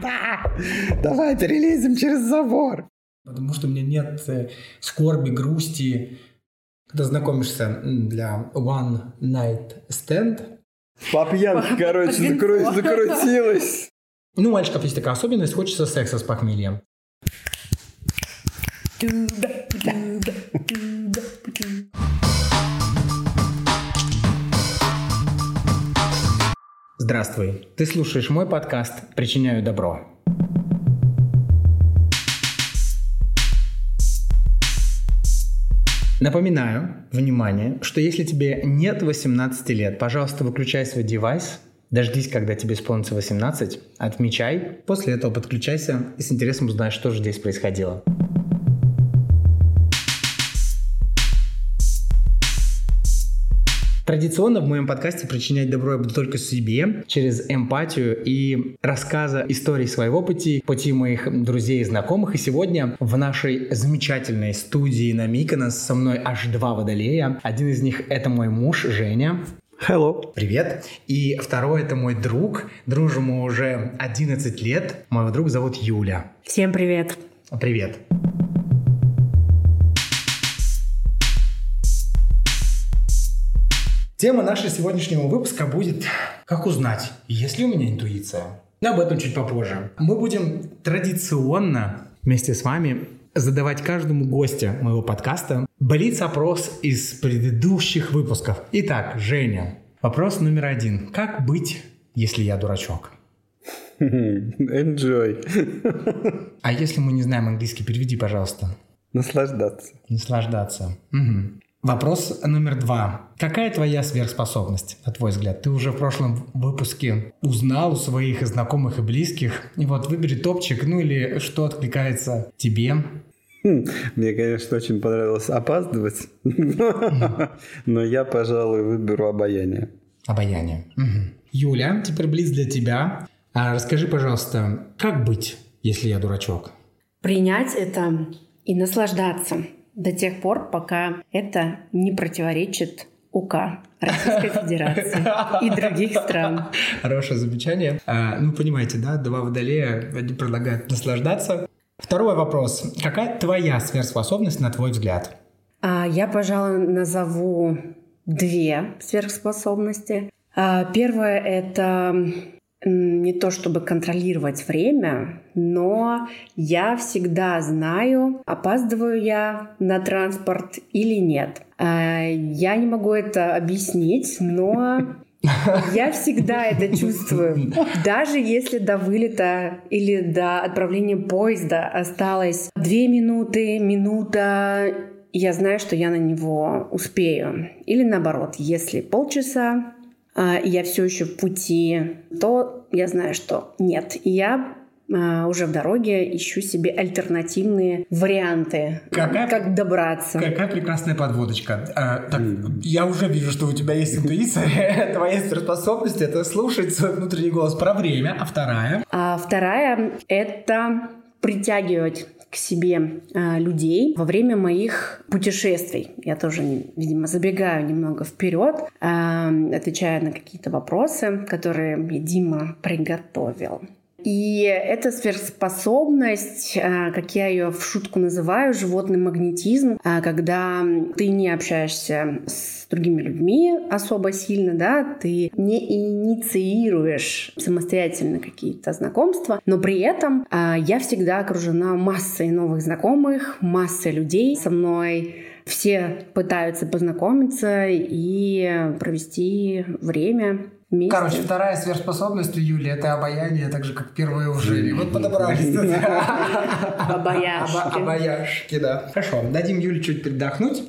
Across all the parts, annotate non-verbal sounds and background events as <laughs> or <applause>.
Да! Давай перелезем через забор. Потому что у меня нет э, скорби, грусти. Когда знакомишься для one night stand. По пьянке, короче, закру- закрутилась. Ну, у мальчиков есть такая особенность, хочется секса с похмельем. Здравствуй. Ты слушаешь мой подкаст «Причиняю добро». Напоминаю, внимание, что если тебе нет 18 лет, пожалуйста, выключай свой девайс, дождись, когда тебе исполнится 18, отмечай, после этого подключайся и с интересом узнаешь, что же здесь происходило. Традиционно в моем подкасте причинять добро я буду только себе через эмпатию и рассказа историй своего пути, пути моих друзей и знакомых. И сегодня в нашей замечательной студии на Миконос со мной аж два водолея. Один из них это мой муж Женя. Hello. Привет. И второй это мой друг. Дружим мы уже 11 лет. Моего друга зовут Юля. Всем привет. Привет. Тема нашего сегодняшнего выпуска будет «Как узнать, есть ли у меня интуиция?». Но об этом чуть попозже. Мы будем традиционно вместе с вами задавать каждому гостю моего подкаста блиц-опрос из предыдущих выпусков. Итак, Женя, вопрос номер один. Как быть, если я дурачок? <laughs> Enjoy. А если мы не знаем английский, переведи, пожалуйста. Наслаждаться. Наслаждаться. Мгм. Вопрос номер два. Какая твоя сверхспособность, на твой взгляд? Ты уже в прошлом выпуске узнал у своих знакомых и близких. И вот выбери топчик, ну или что откликается тебе. Хм, Мне, конечно, очень понравилось опаздывать, <laughs> но я, пожалуй, выберу обаяние. Обаяние. Юля, теперь близ для тебя. А расскажи, пожалуйста, как быть, если я дурачок? Принять это и наслаждаться до тех пор, пока это не противоречит УК Российской <laughs> Федерации и других стран. Хорошее замечание. А, ну, понимаете, да, два водолея, один предлагает наслаждаться. Второй вопрос. Какая твоя сверхспособность, на твой взгляд? А Я, пожалуй, назову две сверхспособности. А, Первое — это не то чтобы контролировать время, но я всегда знаю, опаздываю я на транспорт или нет. А, Я не могу это объяснить, но <laughs> я всегда это чувствую. Даже если до вылета или до отправления поезда осталось две минуты, минута, я знаю, что я на него успею. Или наоборот, если полчаса, я все еще в пути, то я знаю, что нет. И я а, уже в дороге ищу себе альтернативные варианты, Какая- как добраться. Какая прекрасная подводочка. А, так, я уже вижу, что у тебя есть интуиция. <laughs> Твоя сверхспособность — это слушать свой внутренний голос про время. А вторая? А вторая — это притягивать к себе а, людей во время моих путешествий. Я тоже, видимо, забегаю немного вперед, а, отвечая на какие-то вопросы, которые мне Дима приготовил. И эта сверхспособность, а, как я ее в шутку называю, животный магнетизм, а, когда ты не общаешься с другими людьми особо сильно, да, ты не инициируешь самостоятельно какие-то знакомства, но при этом а, я всегда окружена массой новых знакомых, массой людей со мной. Все пытаются познакомиться и провести время вместе. Короче, вторая сверхспособность у Юли — это обаяние, так же, как первая у Жени. Вот подобрались. <laughs> Обаяшки. Оба- Обаяшки, да. Хорошо, дадим Юле чуть передохнуть.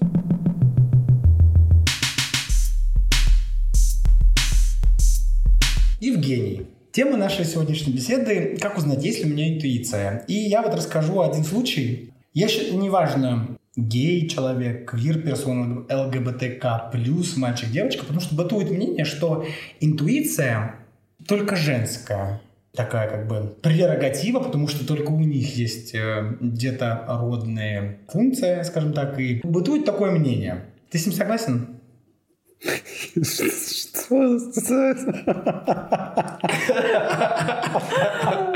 Евгений. Тема нашей сегодняшней беседы «Как узнать, есть ли у меня интуиция?». И я вот расскажу один случай. Я неважно, гей человек, квир персона, ЛГБТК+, мальчик, девочка, потому что бытует мнение, что интуиция только женская такая как бы прерогатива, потому что только у них есть э, где-то родная функция, скажем так, и бытует такое мнение. Ты с ним согласен? <laughs> Что? <laughs>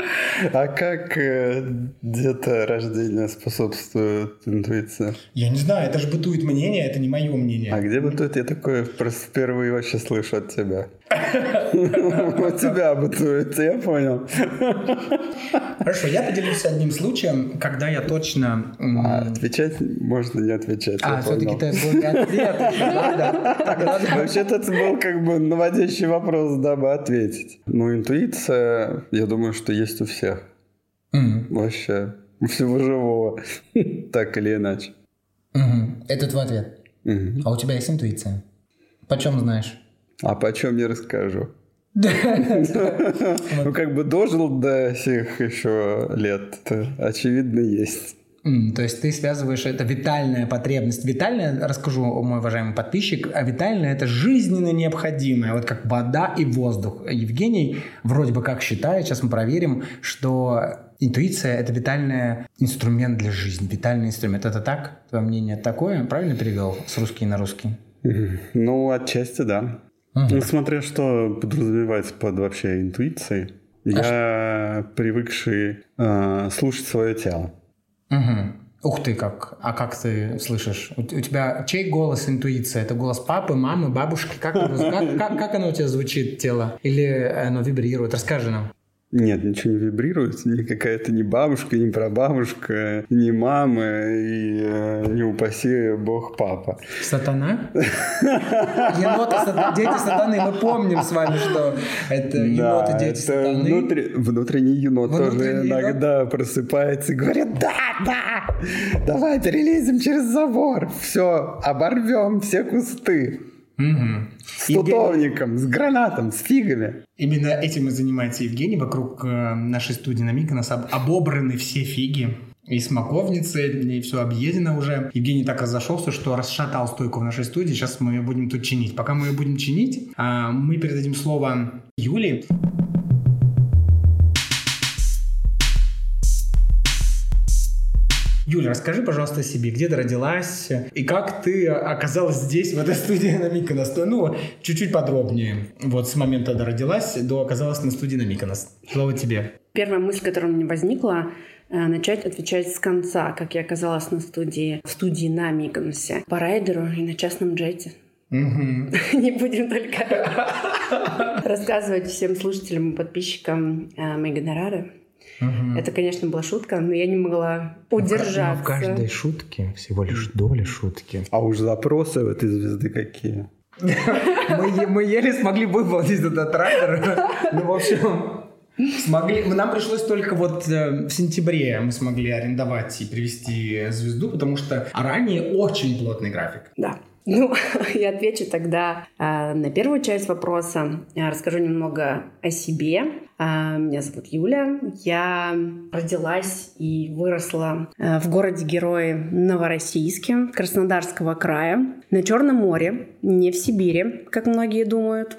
А как э, где-то рождение способствует интуиции? Я не знаю, это же бытует мнение, это не мое мнение. А где бытует? Я такое просто впервые вообще слышу от тебя. <laughs> <laughs> У тебя бытует, я понял. Хорошо, я поделюсь одним случаем, когда я точно... А отвечать можно не отвечать. А, все-таки это был не ответ. Вообще-то это был как бы наводящий вопрос, дабы ответить. Ну, интуиция, я думаю, что есть у всех. Вообще, у всего живого. <laughs> Так или иначе. Это твой ответ. А у тебя есть интуиция? Почем знаешь? А почем я расскажу? Ну, как бы дожил до сих еще лет, очевидно, есть. Mm, то есть ты связываешь это витальная потребность. Витальная, расскажу, мой уважаемый подписчик, а витальная это жизненно необходимое, вот как вода и воздух. Евгений вроде бы как считает, сейчас мы проверим, что интуиция это витальный инструмент для жизни, витальный инструмент. Это так? Твое мнение такое? Правильно перевел с русский на русский? Ну, отчасти да. Ну, смотря что подразумевается под вообще интуицией. А я что? привыкший э, слушать свое тело. Угу. Ух ты, как. А как ты слышишь? У, у тебя чей голос интуиция? Это голос папы, мамы, бабушки? Как, как, <laughs> как, как оно у тебя звучит, тело? Или оно вибрирует? Расскажи нам. Нет, ничего не вибрирует. Ни какая-то ни бабушка, ни прабабушка, ни мама и э, не упаси бог папа. Сатана? Еноты, дети сатаны. Мы помним с вами, что это еноты, дети сатаны. Внутри, внутренний енот тоже иногда просыпается и говорит, да, да, давай перелезем через забор. Все, оборвем все кусты. Угу. С тутовником, с гранатом, с фигами. Именно этим и занимается Евгений. Вокруг э, нашей студии на Миконос обобраны все фиги и смоковницы, и все объедено уже. Евгений так разошелся, что расшатал стойку в нашей студии. Сейчас мы ее будем тут чинить. Пока мы ее будем чинить, а, мы передадим слово Юлии. Юля, расскажи, пожалуйста, о себе, где ты родилась и как ты оказалась здесь, в этой студии на Миконос. Ну, чуть-чуть подробнее. Вот с момента, когда родилась, до оказалась на студии на Миконос. Слово тебе. Первая мысль, которая у меня возникла, э, начать отвечать с конца, как я оказалась на студии, в студии на Миконосе, по райдеру и на частном джете. <laughs> Не будем только <laughs> рассказывать всем слушателям и подписчикам э, мои гонорары. Угу. Это, конечно, была шутка, но я не могла удержаться. Но в каждой шутке всего лишь доля шутки. А уж запросы в этой звезды какие? <laughs> мы, мы еле смогли выполнить этот трактор. <laughs> Ну, в общем, Смогли, нам пришлось только вот э, в сентябре мы смогли арендовать и привести звезду, потому что ранее очень плотный график. Да. Ну, <laughs> я отвечу тогда э, на первую часть вопроса. Я расскажу немного о себе. Э, меня зовут Юля. Я родилась и выросла э, в городе-герое Новороссийске Краснодарского края на Черном море, не в Сибири, как многие думают.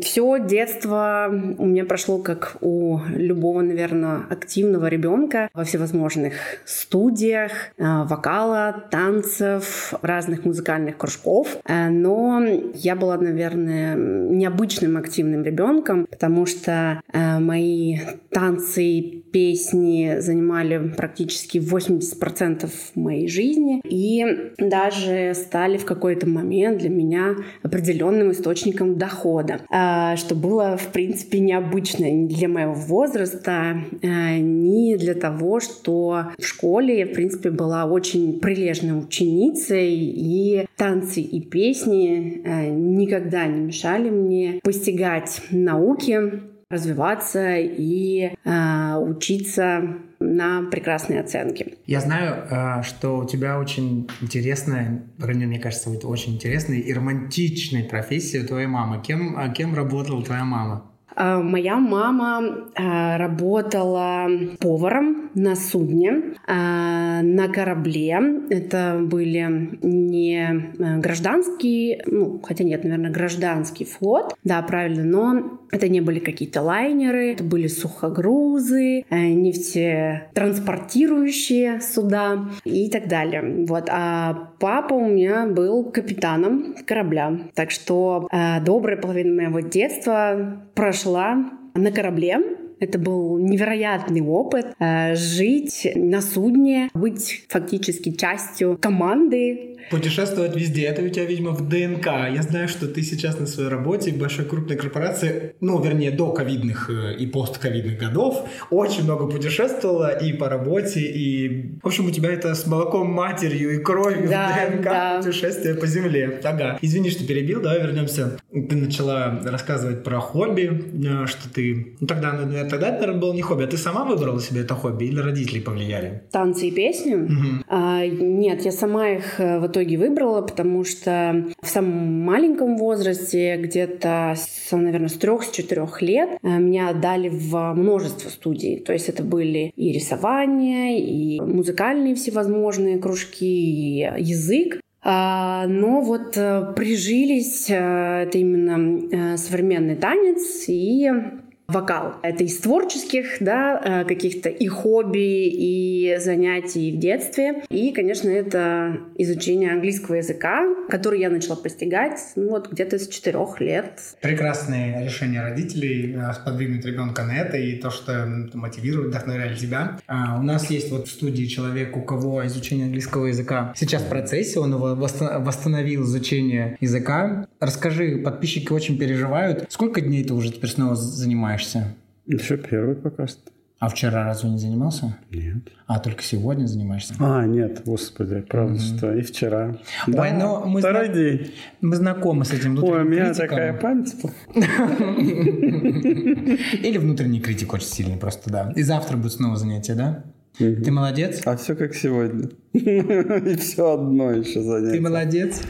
Все детство у меня прошло как у любого, наверное, активного ребенка во всевозможных студиях, э, вокала, танцев, разных музыкальных кружков. Э, но я была, наверное, необычным активным ребенком, потому что э, мои танцы песни занимали практически 80% моей жизни и даже стали в какой-то момент для меня определенным источником дохода, что было, в принципе, необычно ни для моего возраста, а, ни для того, что в школе я, в принципе, была очень прилежной ученицей, и танцы и песни а, никогда не мешали мне постигать науки, развиваться и э, учиться на прекрасные оценки. Я знаю, э, что у тебя очень интересная, мне кажется, очень интересная и романтичная профессия твоей мамы. Кем, а кем работала твоя мама? А, моя мама а, работала поваром на судне, а, на корабле. Это были не гражданские, ну, хотя нет, наверное, гражданский флот, да, правильно, но это не были какие-то лайнеры, это были сухогрузы, нефтетранспортирующие суда и так далее. Вот. А папа у меня был капитаном корабля. Так что добрая половина моего детства прошла на корабле. Это был невероятный опыт э, жить на судне, быть фактически частью команды, Путешествовать везде. Это у тебя, видимо, в ДНК. Я знаю, что ты сейчас на своей работе в большой крупной корпорации, ну, вернее, до ковидных э, и постковидных годов, очень много путешествовала и по работе, и... В общем, у тебя это с молоком матерью и кровью да, в ДНК да. путешествие по земле. Ага. Извини, что перебил, давай вернемся. Ты начала рассказывать про хобби, э, что ты... Ну, тогда, тогда это, наверное, было не хобби, а ты сама выбрала себе это хобби или родители повлияли? Танцы и песни? Угу. А, нет, я сама их э, вот итоге выбрала, потому что в самом маленьком возрасте, где-то, с, наверное, с трех, с четырех лет, э, меня отдали в множество студий. То есть это были и рисование, и музыкальные всевозможные кружки, и язык. А, но вот э, прижились, это именно современный танец, и вокал. Это из творческих, да, э, каких-то и хобби, и занятий в детстве. И, конечно, это изучение английского языка, который я начала постигать ну, вот где-то с четырех лет. Прекрасное решение родителей э, сподвигнуть ребенка на это и то, что мотивирует, вдохновляет тебя. А у нас есть вот в студии человек, у кого изучение английского языка сейчас в процессе, он его восстановил изучение языка. Расскажи, подписчики очень переживают. Сколько дней ты уже теперь снова занимаешься? Занимаешься? Еще первый пока что. А вчера разве не занимался? Нет. А только сегодня занимаешься? А, нет, господи, правда, mm-hmm. что и вчера. Ой, да, ну мы второй зна... день. Мы знакомы с этим Ой, у меня критиком. такая память. <laughs> Или внутренний критик очень сильный просто, да. И завтра будет снова занятие, да? Ты молодец? А все как сегодня. <laughs> И все одно еще занятие. Ты молодец?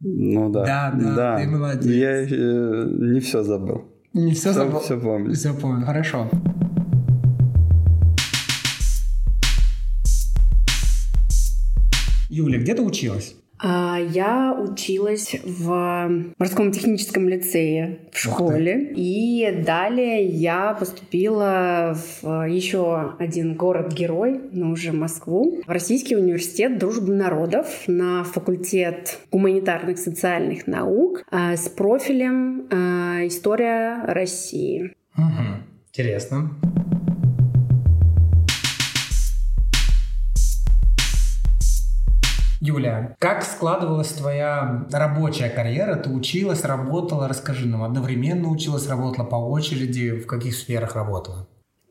Ну да. Да, да, да. ты молодец. Я э, не все забыл. Не все, все забыл. Все помню. Все помню, хорошо. Юля, где ты училась? А, я училась в морском техническом лицее в школе. И далее я поступила в еще один город-герой, но уже Москву, в Российский университет дружбы народов на факультет гуманитарных социальных наук а, с профилем а, «История России». Угу. Интересно. Юля, как складывалась твоя рабочая карьера? Ты училась, работала, расскажи нам, одновременно училась, работала по очереди, в каких сферах работала?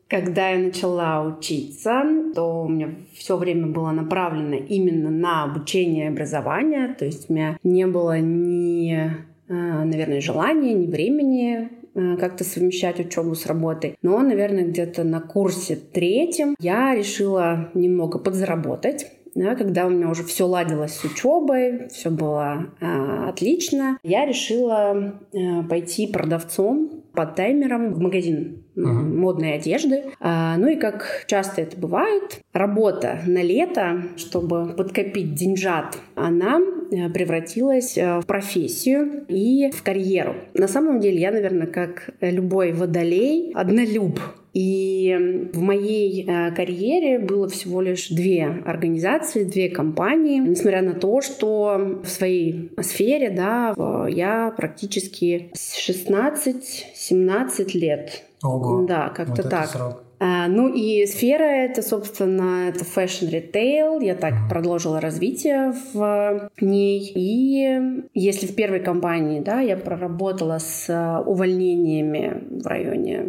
Когда я начала учиться, то у меня все время было направлено именно на обучение и образование. То есть у меня не было ни, э, наверное, желания, ни времени э, как-то совмещать учебу с работой. Но, наверное, где-то на курсе третьем я решила немного подзаработать да, когда у меня уже все ладилось с учебой, все было э, отлично, я решила э, пойти продавцом по таймерам в магазин uh-huh. модной одежды. А, ну и как часто это бывает, работа на лето, чтобы подкопить деньжат, она э, превратилась э, в профессию и в карьеру. На самом деле я, наверное, как любой водолей, однолюб. И в моей э, карьере было всего лишь две организации, две компании. Несмотря на то, что в своей сфере да, я практически 16-17 лет. Ого. Да, как-то вот так. Срок. А, ну и сфера это, собственно, это fashion retail. Я так продолжила развитие в ней. И если в первой компании, да, я проработала с увольнениями в районе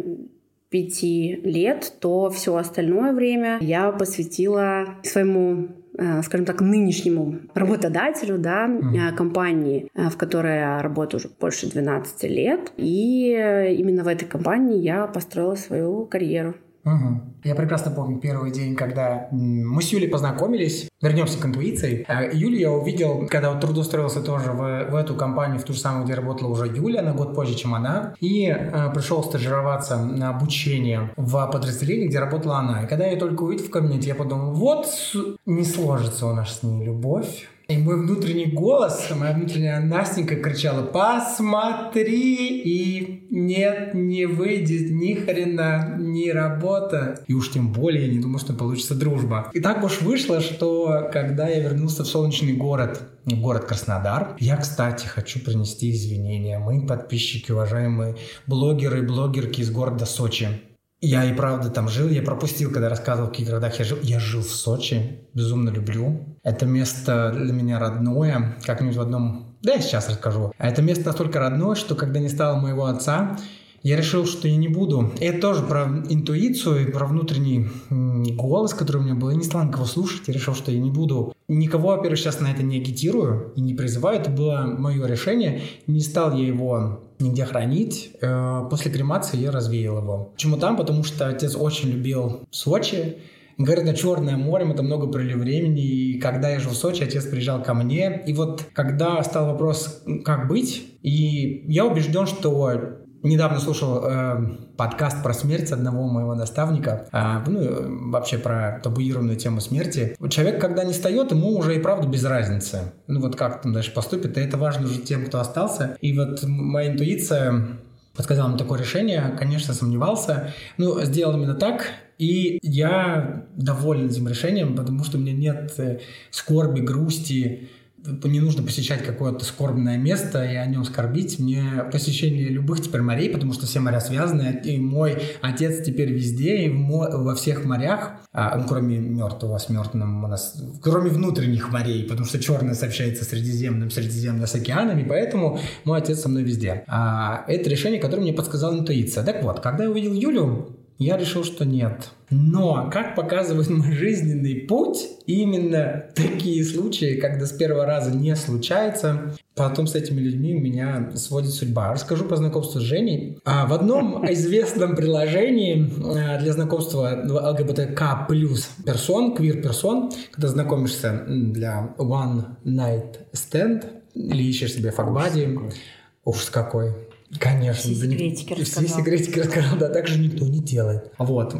пяти лет, то все остальное время я посвятила своему э, скажем так, нынешнему работодателю, да, mm. компании, э, в которой я работаю уже больше 12 лет. И именно в этой компании я построила свою карьеру. Угу. Я прекрасно помню первый день, когда мы с Юлей познакомились. Вернемся к интуиции. Э, Юлю я увидел, когда вот трудоустроился тоже в, в эту компанию, в ту же самую, где работала уже Юля, на год позже, чем она. И э, пришел стажироваться на обучение в подразделении, где работала она. И когда я ее только увидел в кабинете, я подумал, вот не сложится у нас с ней любовь и мой внутренний голос, моя внутренняя Настенька кричала, посмотри, и нет, не выйдет ни хрена, ни работа. И уж тем более я не думал, что получится дружба. И так уж вышло, что когда я вернулся в солнечный город, город Краснодар. Я, кстати, хочу принести извинения. Мы подписчики, уважаемые блогеры и блогерки из города Сочи. Я и правда там жил, я пропустил, когда рассказывал, в каких городах я жил. Я жил в Сочи, безумно люблю. Это место для меня родное, как-нибудь в одном... Да, я сейчас расскажу. А это место настолько родное, что когда не стало моего отца, я решил, что я не буду. И это тоже про интуицию, про внутренний голос, который у меня был. Я не стал никого слушать, я решил, что я не буду. Никого, во-первых, сейчас на это не агитирую и не призываю. Это было мое решение. Не стал я его нигде хранить. Э, после кремации я развеял его. Почему там? Потому что отец очень любил Сочи. Говорят, на Черное море это много провели времени. И когда я жил в Сочи, отец приезжал ко мне. И вот когда стал вопрос, как быть, и я убежден, что Недавно слушал э, подкаст про смерть одного моего наставника, э, ну, вообще про табуированную тему смерти. Человек, когда не встает, ему уже и правда без разницы. Ну, вот как там дальше поступит, и это важно уже тем, кто остался. И вот моя интуиция подсказала мне такое решение, конечно, сомневался, ну, сделал именно так, и я доволен этим решением, потому что у меня нет э, скорби, грусти, не нужно посещать какое-то скорбное место и о нем скорбить. Мне посещение любых теперь морей, потому что все моря связаны, и мой отец теперь везде, и во всех морях, а, ну, кроме мертвого с мертвым у нас, кроме внутренних морей, потому что черное сообщается Средиземным, Средиземное с океанами, поэтому мой отец со мной везде. А, это решение, которое мне подсказала интуиция. Так вот, когда я увидел Юлю, я решил, что нет. Но, как показывает мой жизненный путь, именно такие случаи, когда с первого раза не случается, потом с этими людьми меня сводит судьба. Расскажу по знакомству с Женей. А, в одном известном приложении а, для знакомства ЛГБТК плюс персон, квир-персон, когда знакомишься для one night stand или ищешь себе факбади, ужас какой, Конечно. Все секретики да, рассказал. Все секретики рассказал, да, так же никто не делает. Вот.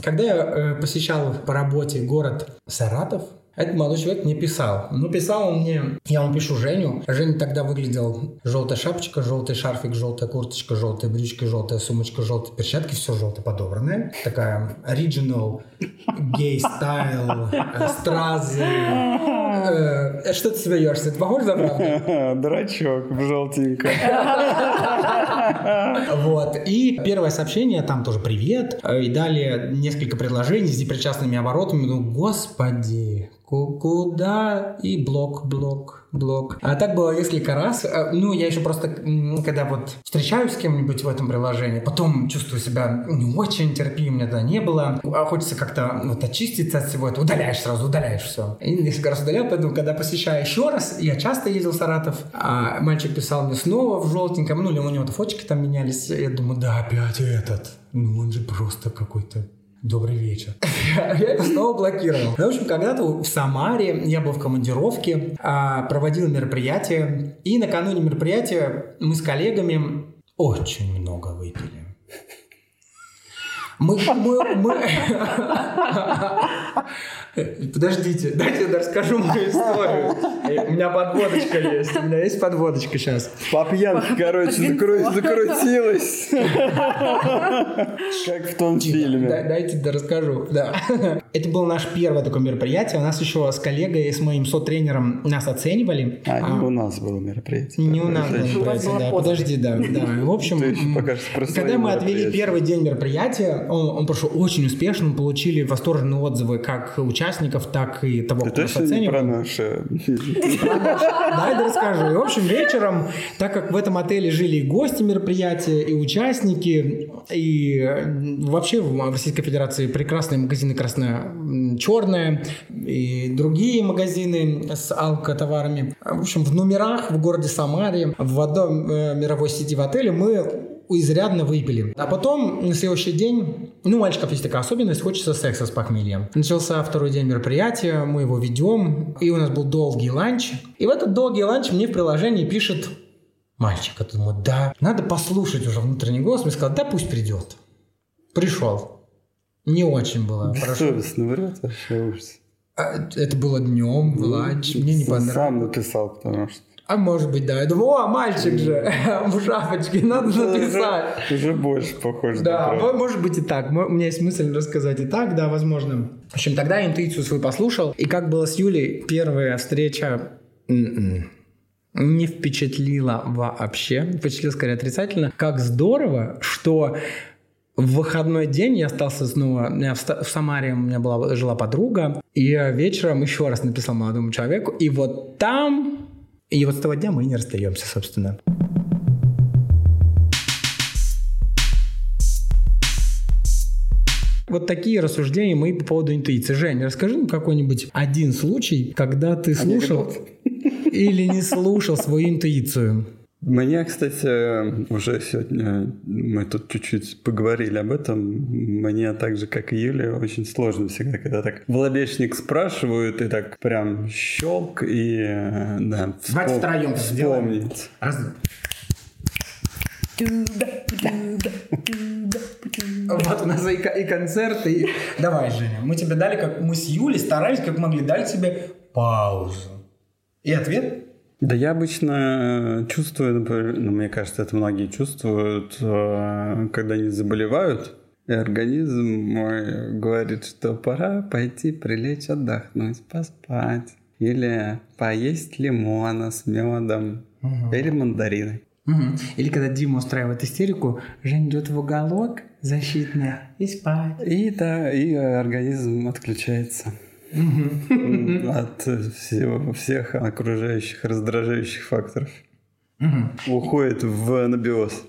Когда я э, посещал по работе город Саратов, этот молодой человек мне писал. Ну, писал он мне, я ему пишу Женю. Женя тогда выглядел желтая шапочка, желтый шарфик, желтая курточка, желтая брючка, желтая сумочка, желтые перчатки, все желтое подобранное. Такая original gay style, э, стразы. Э, что ты смеешься? Это похоже на правду? <laughs> Дурачок в желтеньком. <laughs> Вот. И первое сообщение, там тоже привет. И далее несколько предложений с непричастными оборотами. Ну, господи, куда и блок, блок, блок. А так было несколько раз. А, ну, я еще просто, когда вот встречаюсь с кем-нибудь в этом приложении, потом чувствую себя не очень терпимым, меня не было. А хочется как-то вот очиститься от всего этого. Удаляешь сразу, удаляешь все. И несколько раз удалял, поэтому, когда посещаю еще раз, я часто ездил в Саратов, а мальчик писал мне снова в желтеньком, ну, или у него фоточки там менялись. Я думаю, да, опять этот. Ну, он же просто какой-то Добрый вечер. <laughs> я его снова блокировал. Ну, в общем, когда-то в Самаре я был в командировке, а, проводил мероприятие, и накануне мероприятия мы с коллегами очень много выпили. Мы, мы, мы... <laughs> <laughs> Подождите, дайте я расскажу мою историю. У меня подводочка есть. У меня есть подводочка сейчас. По пьянке, короче, закрутилась. <laughs> Как в том фильме. Дайте да расскажу. Да. <laughs> Это было наше первое такое мероприятие. У нас еще с коллегой, с моим сотренером нас оценивали. А, не а, у нас было мероприятие. Не у нас было мероприятие, да. Подожди, да. В общем, когда мы отвели первый день мероприятия, он, он прошел очень успешно, мы получили восторженные отзывы как участников, так и того, кто нас оценивал. про наше. Да, я расскажу. И, в общем, вечером, так как в этом отеле жили и гости мероприятия, и участники, и вообще в Российской Федерации прекрасные магазины красно-черное, и другие магазины с алкотоварами. В общем, в номерах в городе Самаре, в одном э, мировой сети в отеле мы изрядно выпили. А потом на следующий день, ну, у мальчиков есть такая особенность, хочется секса с похмельем. Начался второй день мероприятия, мы его ведем, и у нас был долгий ланч. И в этот долгий ланч мне в приложении пишет мальчик. Я думаю, да, надо послушать уже внутренний голос. Мне сказал, да пусть придет. Пришел. Не очень было хорошо. Совестно врет вообще ужас. А, это было днем, в ну, ланч. Мне не понравилось. Сам написал, потому что а может быть, да. Я думаю, о, мальчик же <laughs> в шапочке, надо написать. Уже больше похоже. Да, может быть и так. У меня есть мысль рассказать и так, да, возможно. В общем, тогда я интуицию свою послушал. И как было с Юлей, первая встреча м-м, не впечатлила вообще. Впечатлила скорее отрицательно. Как здорово, что в выходной день я остался снова... В Самаре у меня была, жила подруга, и вечером еще раз написал молодому человеку, и вот там... И вот с того дня мы и не расстаемся, собственно. Вот такие рассуждения мои по поводу интуиции. Женя, расскажи нам какой-нибудь один случай, когда ты слушал или не слушал свою интуицию. Мне, кстати, уже сегодня мы тут чуть-чуть поговорили об этом. Мне так же, как и Юле, очень сложно всегда, когда так в спрашивают, и так прям щелк, и да, Давайте втроем вспомнить. Раз... Вот у нас и, и концерты. И... Давай, Женя, мы тебе дали, как мы с Юлей старались, как могли, дали тебе паузу. И ответ? Да я обычно чувствую, например, ну, мне кажется, это многие чувствуют, э, когда они заболевают, и организм мой говорит, что пора пойти прилечь отдохнуть, поспать. Или поесть лимона с медом. Угу. Или мандарины. Угу. Или когда Дима устраивает истерику, Жень идет в уголок защитный и спать. И да, и организм отключается от всего, всех окружающих раздражающих факторов. Уходит в анабиоз.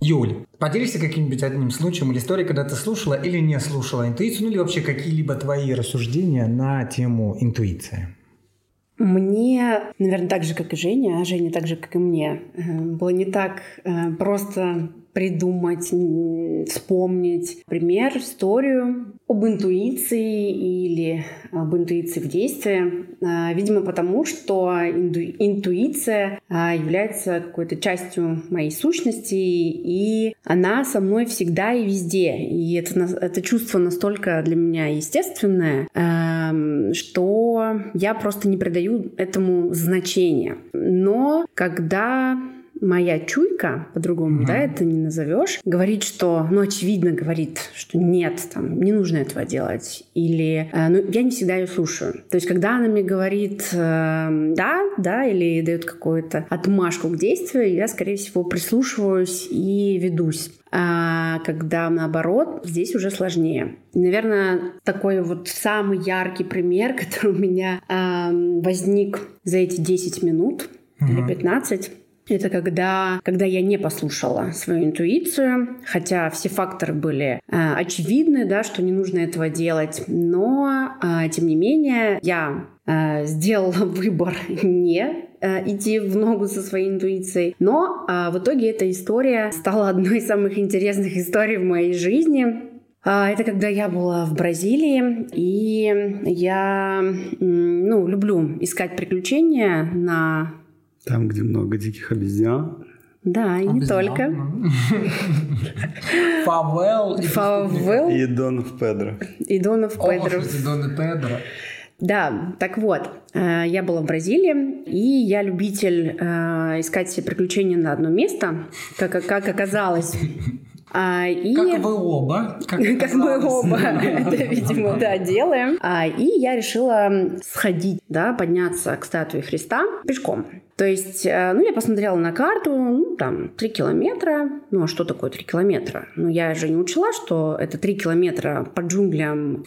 Юль, поделишься каким-нибудь одним случаем или историей, когда ты слушала или не слушала интуицию, ну или вообще какие-либо твои рассуждения на тему интуиции? Мне, наверное, так же, как и Женя, а Женя так же, как и мне, э, было не так э, просто придумать, вспомнить пример, историю об интуиции или об интуиции в действии. А, видимо, потому что интуиция а, является какой-то частью моей сущности, и она со мной всегда и везде. И это, это чувство настолько для меня естественное, что я просто не придаю этому значения. Но когда моя чуйка, по-другому, угу. да, это не назовешь, говорит, что, ну, очевидно говорит, что нет, там, не нужно этого делать. Или, э, ну, я не всегда ее слушаю. То есть, когда она мне говорит э, да, да, или дает какую-то отмашку к действию, я, скорее всего, прислушиваюсь и ведусь. А когда наоборот, здесь уже сложнее. И, наверное, такой вот самый яркий пример, <laughs> который у меня э, возник за эти 10 минут угу. или 15, это когда, когда я не послушала свою интуицию, хотя все факторы были э, очевидны, да, что не нужно этого делать, но э, тем не менее я э, сделала <laughs> выбор не э, идти в ногу со своей интуицией. Но э, в итоге эта история стала одной из самых интересных историй в моей жизни. Э, это когда я была в Бразилии, и я ну, люблю искать приключения на там, где много диких обезьян. Да, и не только. Фавел. Фавел. И Донов Педро. И Донов Педро. И Донов Педро. Да, так вот, э, я была в Бразилии, и я любитель э, искать себе приключения на одно место, как, как оказалось. А, и... Как вы оба. Как, <laughs> как мы оба это, видимо, да, делаем. А, и я решила сходить, да, подняться к статуе Христа пешком. То есть, э, ну, я посмотрела на карту, ну, там, три километра. Ну, а что такое три километра? Ну, я же не учла, что это три километра по джунглям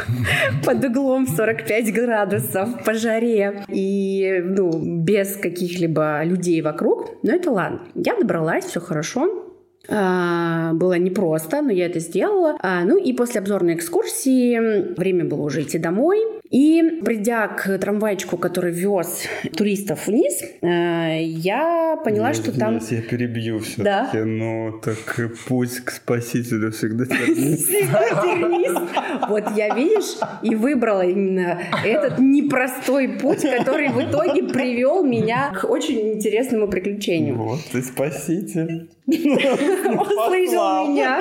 <laughs> под углом 45 градусов, по жаре и, ну, без каких-либо людей вокруг. Но это ладно. Я добралась, все хорошо. А, было непросто, но я это сделала. А, ну и после обзорной экскурсии время было уже идти домой. И придя к трамвайчику, который вез туристов вниз, э, я поняла, Нет, что там... Я перебью все-таки, да? но так путь к спасителю всегда. <laughs> Вот я, видишь, и выбрала именно этот непростой путь, который в итоге привел меня к очень интересному приключению. Вот ты спаситель. Услышал меня.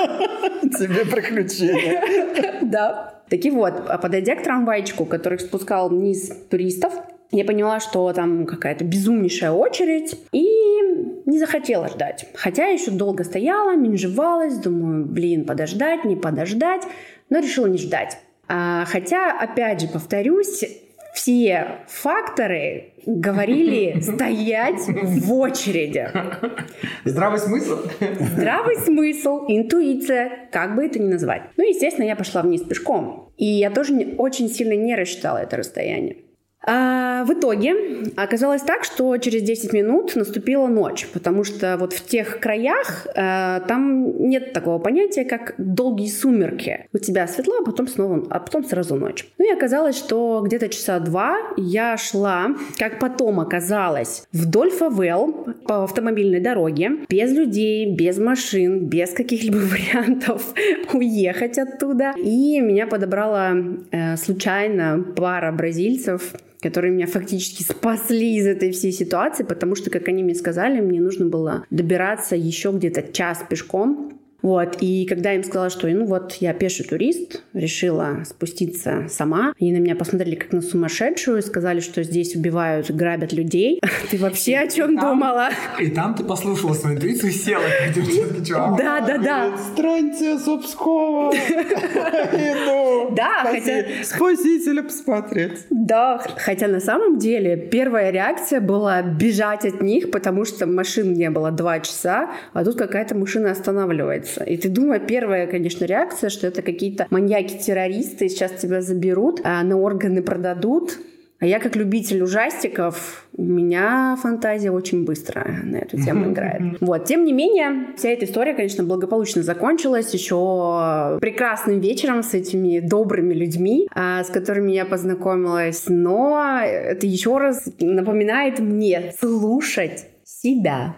Тебе приключения. Да. Таки вот, а подойдя к трамвайчику, который спускал вниз туристов, я поняла, что там какая-то безумнейшая очередь, и не захотела ждать. Хотя еще долго стояла, менжевалась, думаю, блин, подождать, не подождать, но решила не ждать. А, хотя, опять же, повторюсь, все факторы говорили <laughs> стоять в очереди. Здравый смысл? Здравый смысл, интуиция, как бы это ни назвать. Ну, естественно, я пошла вниз пешком. И я тоже очень сильно не рассчитала это расстояние. А в итоге оказалось так, что через 10 минут наступила ночь, потому что вот в тех краях э, там нет такого понятия, как долгие сумерки. У тебя светло, а потом снова, а потом сразу ночь. Ну и оказалось, что где-то часа два я шла, как потом оказалось, вдоль фавел по автомобильной дороге, без людей, без машин, без каких-либо <laughs> вариантов уехать оттуда. И меня подобрала э, случайно пара бразильцев, которые меня фактически спасли из этой всей ситуации, потому что, как они мне сказали, мне нужно было добираться еще где-то час пешком вот, и когда я им сказала, что ну вот я пеший турист, решила спуститься сама, они на меня посмотрели как на сумасшедшую, сказали, что здесь убивают, грабят людей. <laughs> Ты вообще о чем думала? И там ты послушала свою интуицию и села. Да, да, да. Страньте Субского. <laughs> Иду. Да, хотя... Спасителя посмотреть. Да, хотя на самом деле первая реакция была бежать от них, потому что машин не было два часа, а тут какая-то машина останавливается случится. И ты думаешь, первая, конечно, реакция, что это какие-то маньяки-террористы, сейчас тебя заберут, а на органы продадут, а я как любитель ужастиков, у меня фантазия очень быстро на эту тему <laughs> играет. Вот, тем не менее, вся эта история, конечно, благополучно закончилась еще прекрасным вечером с этими добрыми людьми, а, с которыми я познакомилась. Но это еще раз напоминает мне слушать себя.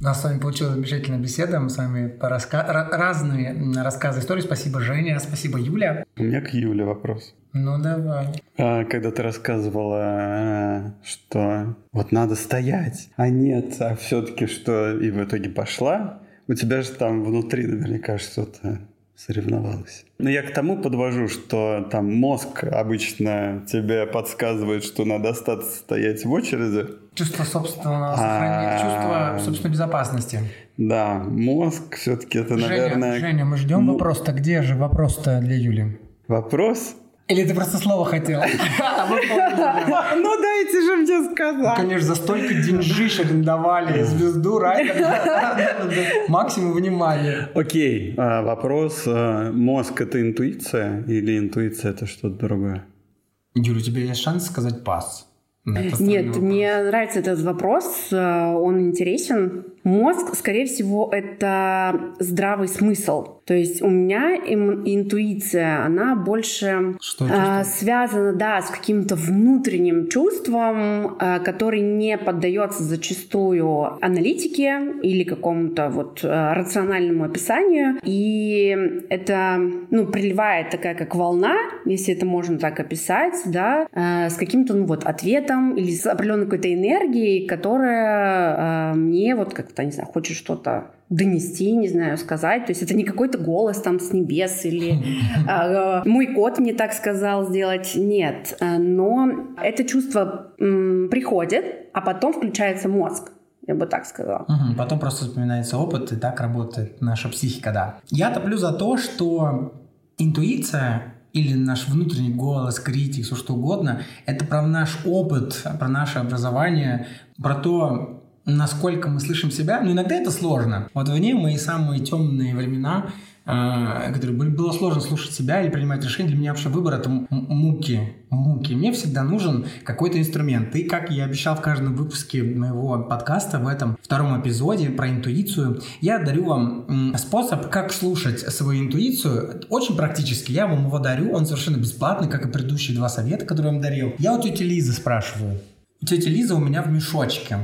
У нас с вами получилась замечательная беседа. Мы с вами по раска... разные рассказы истории. Спасибо, Женя. Спасибо, Юля. У меня к Юле вопрос. Ну, давай. А, когда ты рассказывала, что вот надо стоять, а нет, а все-таки что и в итоге пошла, у тебя же там внутри наверняка что-то соревновалась. Но я к тому подвожу, что там мозг обычно тебе подсказывает, что надо остаться стоять в очереди. Чувство собственного сохранения, чувство собственной безопасности. Да, мозг все-таки это, наверное... Женя, мы ждем вопрос-то. Где же вопрос-то для Юли? Вопрос? Или ты просто слово хотел? <laughs> Ну дайте же мне сказать. Конечно, за столько деньжищ арендовали звезду Райдера. <laughs> Максимум внимания. Окей, а, вопрос. А, мозг — это интуиция или интуиция — это что-то другое? Юля, у тебя есть шанс сказать «пас»? Нет, мне нравится этот вопрос, он интересен. Мозг, скорее всего, это здравый смысл. То есть у меня интуиция, она больше э, связана, да, с каким-то внутренним чувством, э, который не поддается зачастую аналитике или какому-то вот э, рациональному описанию. И это, ну, приливает такая как волна, если это можно так описать, да, э, с каким-то, ну, вот ответом или с определенной какой-то энергией, которая э, мне вот как-то, не знаю, хочет что-то донести, не знаю, сказать. То есть это не какой-то голос там с небес или э, <laughs> мой кот мне так сказал сделать. Нет. Э, но это чувство м, приходит, а потом включается мозг. Я бы так сказала. Угу, потом просто вспоминается опыт, и так работает наша психика, да. Я топлю за то, что интуиция или наш внутренний голос, критик, все что угодно, это про наш опыт, про наше образование, про то, насколько мы слышим себя, но иногда это сложно. Вот в ней мои самые темные времена, э, которые были, было сложно слушать себя или принимать решения, для меня вообще выбор это муки, муки. Мне всегда нужен какой-то инструмент. И как я обещал в каждом выпуске моего подкаста, в этом втором эпизоде про интуицию, я дарю вам способ, как слушать свою интуицию. Очень практически. Я вам его дарю, он совершенно бесплатный, как и предыдущие два совета, которые я вам дарил. Я у тети Лизы спрашиваю. Тетя Лиза у меня в мешочке.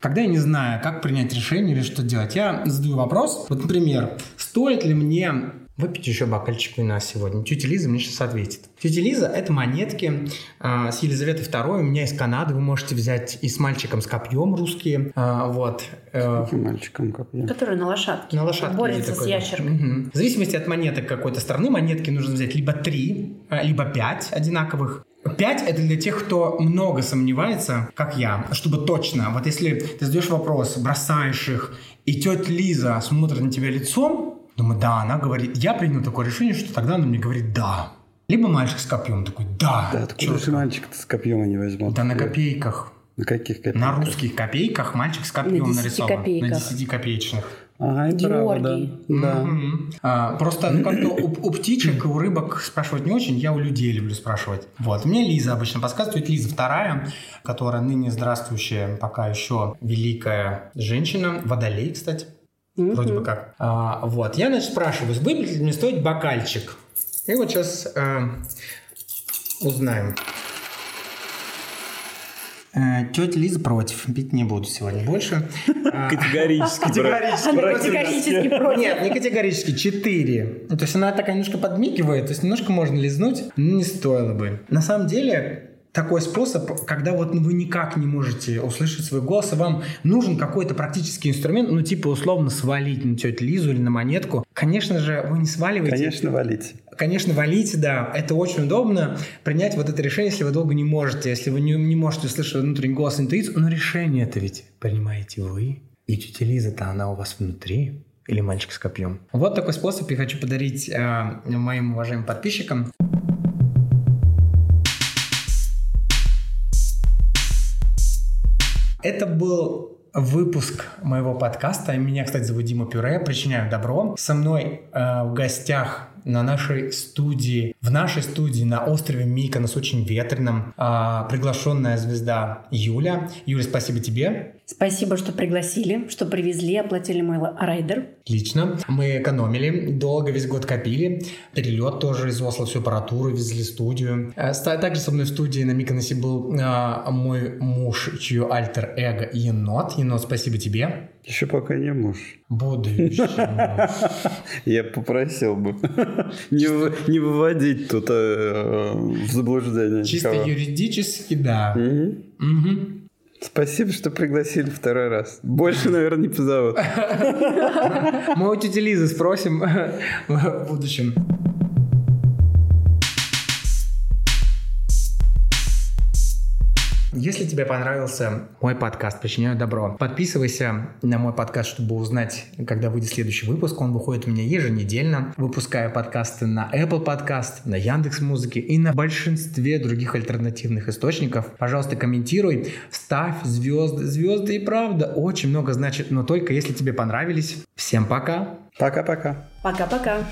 Когда я не знаю, как принять решение или что делать, я задаю вопрос. Вот, например, стоит ли мне выпить еще бокальчик вина сегодня? Тетя Лиза мне сейчас ответит. Тетя Лиза – это монетки э, с Елизаветой II. У меня из Канады. Вы можете взять и с мальчиком с копьем русские. Э, вот. Э, Каким мальчиком копьем? Который на лошадке. На лошадке. Борется с ящеркой. Угу. В зависимости от монеток какой-то страны, монетки нужно взять либо три, либо пять одинаковых. Пять — это для тех, кто много сомневается, как я, чтобы точно. Вот если ты задаешь вопрос, бросаешь их, и тетя Лиза смотрит на тебя лицом, Думаю, да, она говорит. Я принял такое решение, что тогда она мне говорит «да». Либо мальчик с копьем такой «да». Да, откуда же мальчик с копьем не возьмут? Да на копейках. На каких копейках? На русских копейках мальчик с копьем на нарисован. Копейках. На 10 копеечных. Ага, это правда. Георгий. Да. Мгм. А, просто ну, <clears throat> как-то у, у птичек и у рыбок спрашивать не очень, я у людей люблю спрашивать. Вот. Мне Лиза обычно подсказывает. Лиза вторая, которая ныне здравствующая, пока еще великая женщина. Водолей, кстати. Мгм. Вроде бы как. А, вот. Я, значит, спрашиваю, будет ли мне стоить бокальчик? И вот сейчас узнаем. Э, Тетя Лиза против. Пить не буду сегодня больше. <laughs> А, Категорически. <laughs> Категорически. Против. категорически против. Нет, не категорически, 4. То есть она такая немножко подмигивает, то есть немножко можно лизнуть, но не стоило бы. На самом деле, такой способ, когда вот вы никак не можете услышать свой голос, и вам нужен какой-то практический инструмент, ну типа условно свалить на тетю Лизу или на монетку. Конечно же, вы не сваливаете. Конечно, валите. Конечно, валите, да. Это очень удобно принять вот это решение, если вы долго не можете, если вы не, не можете услышать внутренний голос интуицию. Но решение это ведь принимаете вы. И тетя Лиза-то она у вас внутри. Или мальчик с копьем. Вот такой способ я хочу подарить э, моим уважаемым подписчикам. Это был выпуск моего подкаста. Меня, кстати, зовут Дима Пюре. Причиняю добро. Со мной э, в гостях на нашей студии, в нашей студии на острове Миконос, очень ветреном, э, приглашенная звезда Юля. Юля, спасибо тебе. Спасибо, что пригласили, что привезли, оплатили мой райдер. Отлично. Мы экономили, долго весь год копили. Перелет тоже из Осло, всю аппаратуру везли, студию. Э, Также со мной в студии на Миконосе был э, мой муж, чье альтер-эго Енот. Енот, спасибо тебе. Еще пока не муж. Будущий муж. <laughs> Я попросил бы <laughs> не, вы- не выводить тут э, в заблуждение Чисто юридически, да. Мгм. Мгм. Спасибо, что пригласили второй раз. Больше, наверное, не позовут. <laughs> Мы у тети Лизы спросим в будущем. Если тебе понравился мой подкаст «Причиняю добро», подписывайся на мой подкаст, чтобы узнать, когда выйдет следующий выпуск. Он выходит у меня еженедельно. Выпускаю подкасты на Apple Podcast, на Яндекс Музыке и на большинстве других альтернативных источников. Пожалуйста, комментируй, ставь звезды. Звезды и правда очень много значит, но только если тебе понравились. Всем пока! Пока-пока. Пока-пока.